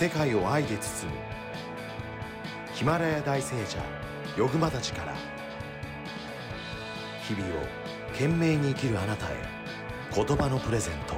世界を愛で包むヒマラヤ大聖者ヨグマたちから日々を懸命に生きるあなたへ言葉のプレゼント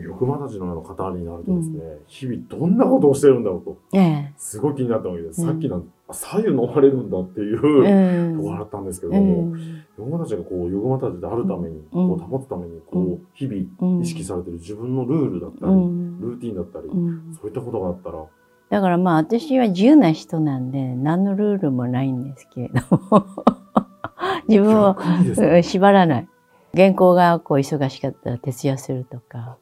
欲間たちのような方になるとですね、日々どんなことをしてるんだろうと、ええ。すごい気になったわけです。うんさっきの、あ左右飲まれるんだっていう、うん。とこあったんですけどうも、ん。欲間たちがこう、欲間たちであるために、うん。こう保つために、こうう、日う々ん。意識されてる自分のルールだったり、うん。ルーティンだったり、うん。そういったことがあったら、だからまあ私は自由な人なんで何のルールもないんですけれども。自分を縛らない。原稿がこう忙しかったら徹夜するとか、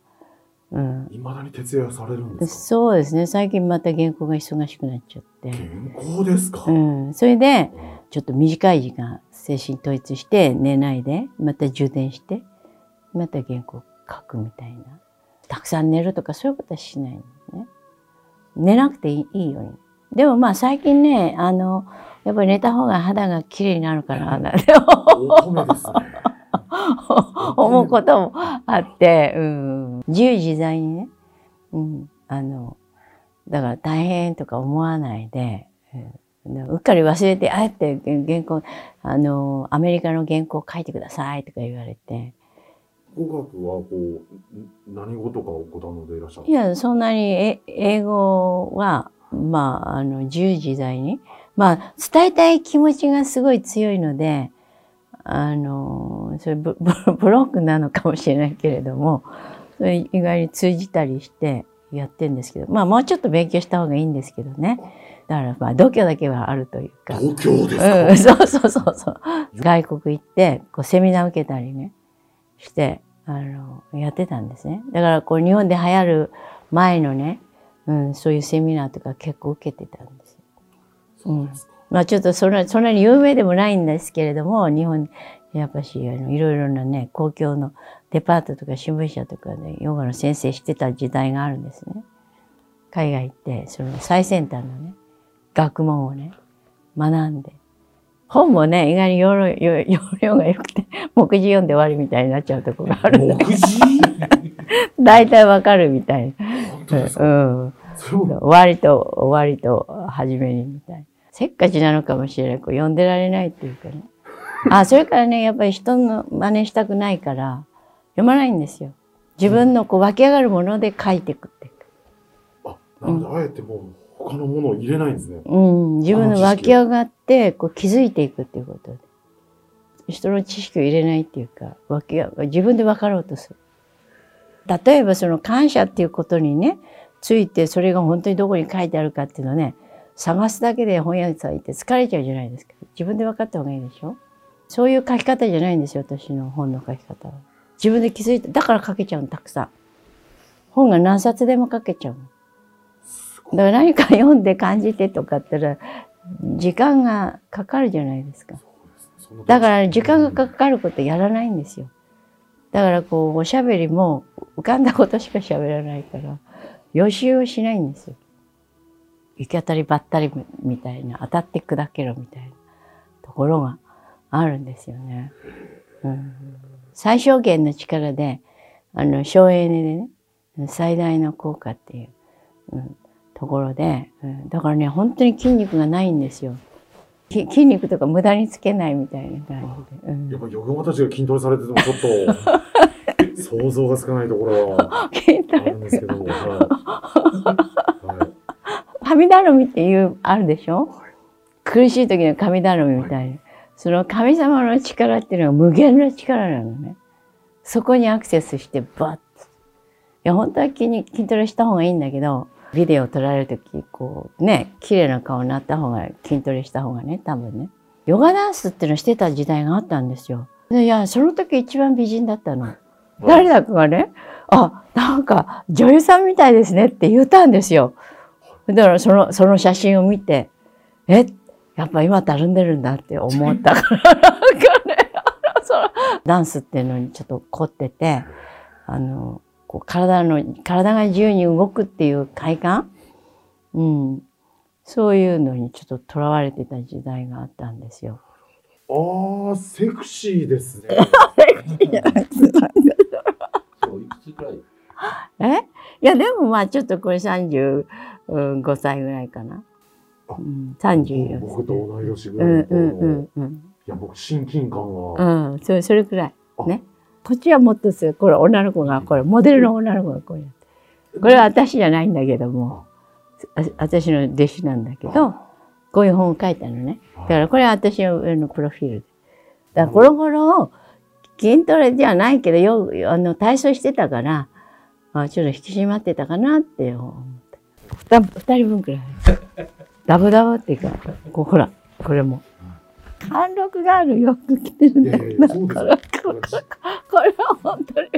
うん、未だに徹夜されるんですか？そうですね。最近また原稿が忙しくなっちゃって、健康ですか、うん、それでちょっと短い時間精神統一して寝ないでまた充電してまた原稿書くみたいな。たくさん寝るとかそういうことはしないんですね。寝なくていいいいように。でもまあ最近ねあのやっぱり寝た方が肌が綺麗になるからなん。思うこともあって、うん、自由自在にね、うん、あのだから大変とか思わないで、うっかり忘れてあえて原稿あのアメリカの原稿書いてくださいとか言われて。語学はこう、ん何語とかをご堪能でいらっしゃるいやそんなにえ英語はまああの自由自在に。まあ伝えたい気持ちがすごい強いのであのそれ ブロックなのかもしれないけれどもそれ意外に通じたりしてやってんですけどまあもうちょっと勉強した方がいいんですけどねだからまあ度胸だけはあるというか。東京ですか、うん、そうそうそうそう。外国行って、こうセミナー受けたりね、して、あの、やってたんですね。だからこう日本で流行る前のね、うん、そういうセミナーとか結構受けてたんですうですか。まあちょっとそんな、そんなに有名でもないんですけれども、日本、やっぱし、あの、いろいろなね、公共のデパートとか新聞社とかでヨガの先生してた時代があるんですね。海外行って、その最先端のね、学問をね、学んで。本もね、意外に容量容容量が良くて、目次読んで終わりみたいになっちゃうとこがあるんで、目次？大体わかるみたいな。うん。終わりと終わりと初めにみたいな。せっかちなのかもしれない。こう読んでられないっていうかね。あ、それからね、やっぱり人の真似したくないから、読まないんですよ。自分のこう湧き上がるもので書いていくって。あ、なので、あえてもう他のものを入れないんですね。うん、自分の湧き上がって、こう気づいていくっていうことで。人の知識を入れないっていうか、湧き上が自分で分かろうとする。例えばその感謝っていうことにね、ついてそれが本当にどこに書いてあるかっていうのをね、探すだけで本屋さん行って疲れちゃうじゃないですか。自分で分かった方がいいでしょ？そういう書き方じゃないんですよ、私の本の書き方は。自分で気づいて、だから書けちゃうの、たくさん。本が何冊でも書けちゃうの。だから何か読んで感じてとかったら、時間がかかるじゃないですか。だから時間がかかることやらないんですよ。だからこう、おしゃべりも浮かんだことしか喋らないから、予習をしないんですよ。行き当たりばったりみたいな、当たって砕けろみたいなところがあるんですよね。うん、最小限の力で、あの、省エネでね、最大の効果っていう、うん、ところで、うん、だからね、本当に筋肉がないんですよ。き筋肉とか無駄につけないみたいな感じで。うんやっぱヨガマたちが筋トレされててもちょっと 想像がつかないところはあるんですけども。はい。は い神頼みっていう、あるでしょ？苦しい時の神頼みみたいな。その神様の力っていうのは無限の力なのね。そこにアクセスしてバッと。いや、本当は筋肉筋トレした方がいいんだけど、ビデオを撮られる時こう、ね、綺麗な顔になった方が、筋トレした方がね、多分ね。ヨガダンスっていうのをしてた時代があったんですよ。でいや、その時一番美人だったの。誰だかがね、あ、なんか女優さんみたいですねって言ったんですよ。だからその、その写真を見て、え、やっぱ今たるんでるんだって思ったから、ダンスっていうのにちょっと凝ってて、あの、こう体の、体が自由に動くっていう快感？うん。そういうのにちょっと囚われてた時代があったんですよ。ああ、セクシーですね。そ いや、でもまあちょっとこれ35歳ぐらいかな。あうん、34僕と同い年ぐうんらいのうんうんうん。いや、僕、親近感が。うん、それそれくらい。あね。こっちはもっとする。これ女の子が、これモデルの女の子がこうやって。これは私じゃないんだけども、あ私の弟子なんだけど、こういう本を書いたのね。だからこれは私の上のプロフィールで。だからこの頃、筋トレじゃないけど、よあの体操してたから、あちょっと引き締まってたかなって思った。二二人分くらい。ダブダブっていうか、こうほら、これも。貫禄がある洋服着てるんだよいやいや、そうですよ。これは本当に。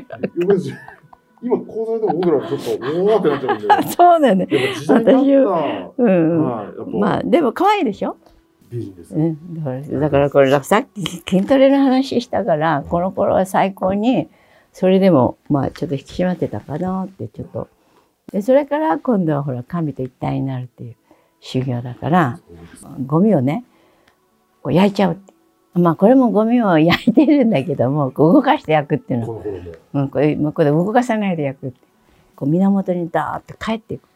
今、こうされても僕らちょっと、おーってなっちゃうんで。や っそうだよね。ぱ時代に合っうん。まあ、でも可愛いでしょ？美人です。だからこれ、さっき筋トレの話したから、この頃は最高に、それでも、まあ、ちょっと引き締まってたかなって、ちょっと。で、それから今度はほら、神と一体になるっていう修行だから、ゴミをね、こう焼いちゃう。まあ、これもゴミを焼いてるんだけども、動かして焼くっていうの。うん、これこれ動かさないで焼くこう源にダーッと帰っていく。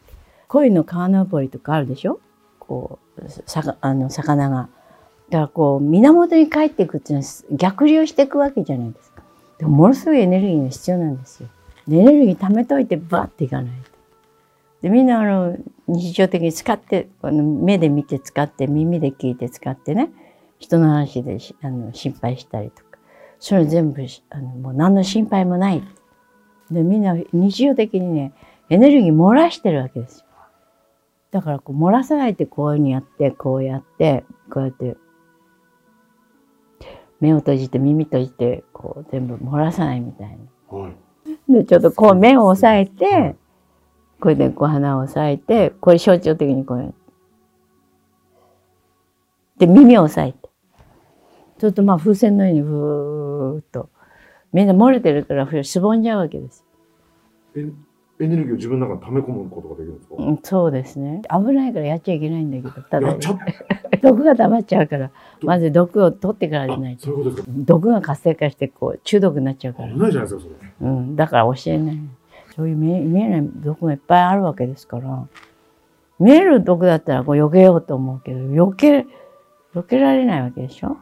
鯉の川登りとかあるでしょ？こうさかあの魚が。だからこう源に帰っていくっていうのは逆流していくわけじゃないですか。でもものすごいエネルギーが必要なんですよ。でエネルギー貯めといてバッていかないと。でみんなあの日常的に使ってあの目で見て使って耳で聞いて使ってね人の話でしあの心配したりとかそれ全部しあのもう何の心配もない。でみんな日常的にねエネルギー漏らしてるわけですよ。だからこう漏らさないってこういうふうにやってこうやってこうやって目を閉じて耳閉じてこう全部漏らさないみたいな。はい。でちょっとこう目を押さえてこれでこう鼻を押さえてこれ象徴的にこうやって。で耳を押さえて。ちょっとまあ風船のようにふーっと。みんな漏れてるからふしぼんじゃうわけです。えエネルギーを自分の中に溜め込むことができるんですか、うん、そうですね。危ないからやっちゃいけないんだけど。ただ毒が溜まっちゃうから。まず毒を取ってからじゃないあとそういうことですか。毒が活性化してこう中毒になっちゃうから。危、ないじゃないですか、それ。うん、だから教えないそういう見え見えない毒がいっぱいあるわけですから。見える毒だったらこう避けようと思うけど避け避けられないわけでしょ？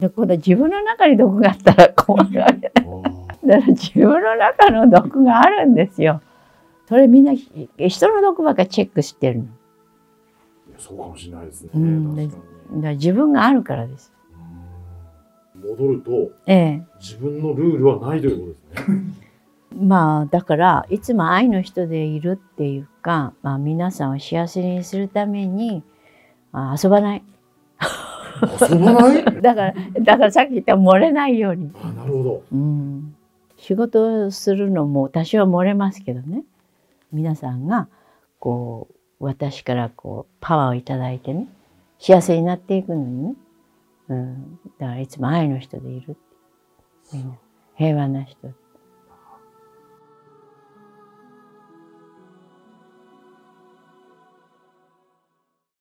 で今度は自分の中に毒があったら 困るわけだから自分の中の毒があるんですよ。それみんなひ人の毒ばっかチェックしてるの。いやそうかもしれないですね。うん。だから自分があるからです。うん。戻ると、ええ。自分のルールはないということですね。まあだからいつも愛の人でいるっていうか、まあ、皆さんを幸せにするためにあ遊ばない。遊ばない？だからだからさっき言った漏れないように、あなるほど。うん、仕事をするのも多少漏れますけどね。皆さんがこう私からこうパワーをいただいてね幸せになっていくのにね、うん、だからいつも愛の人でいるってみんな平和な人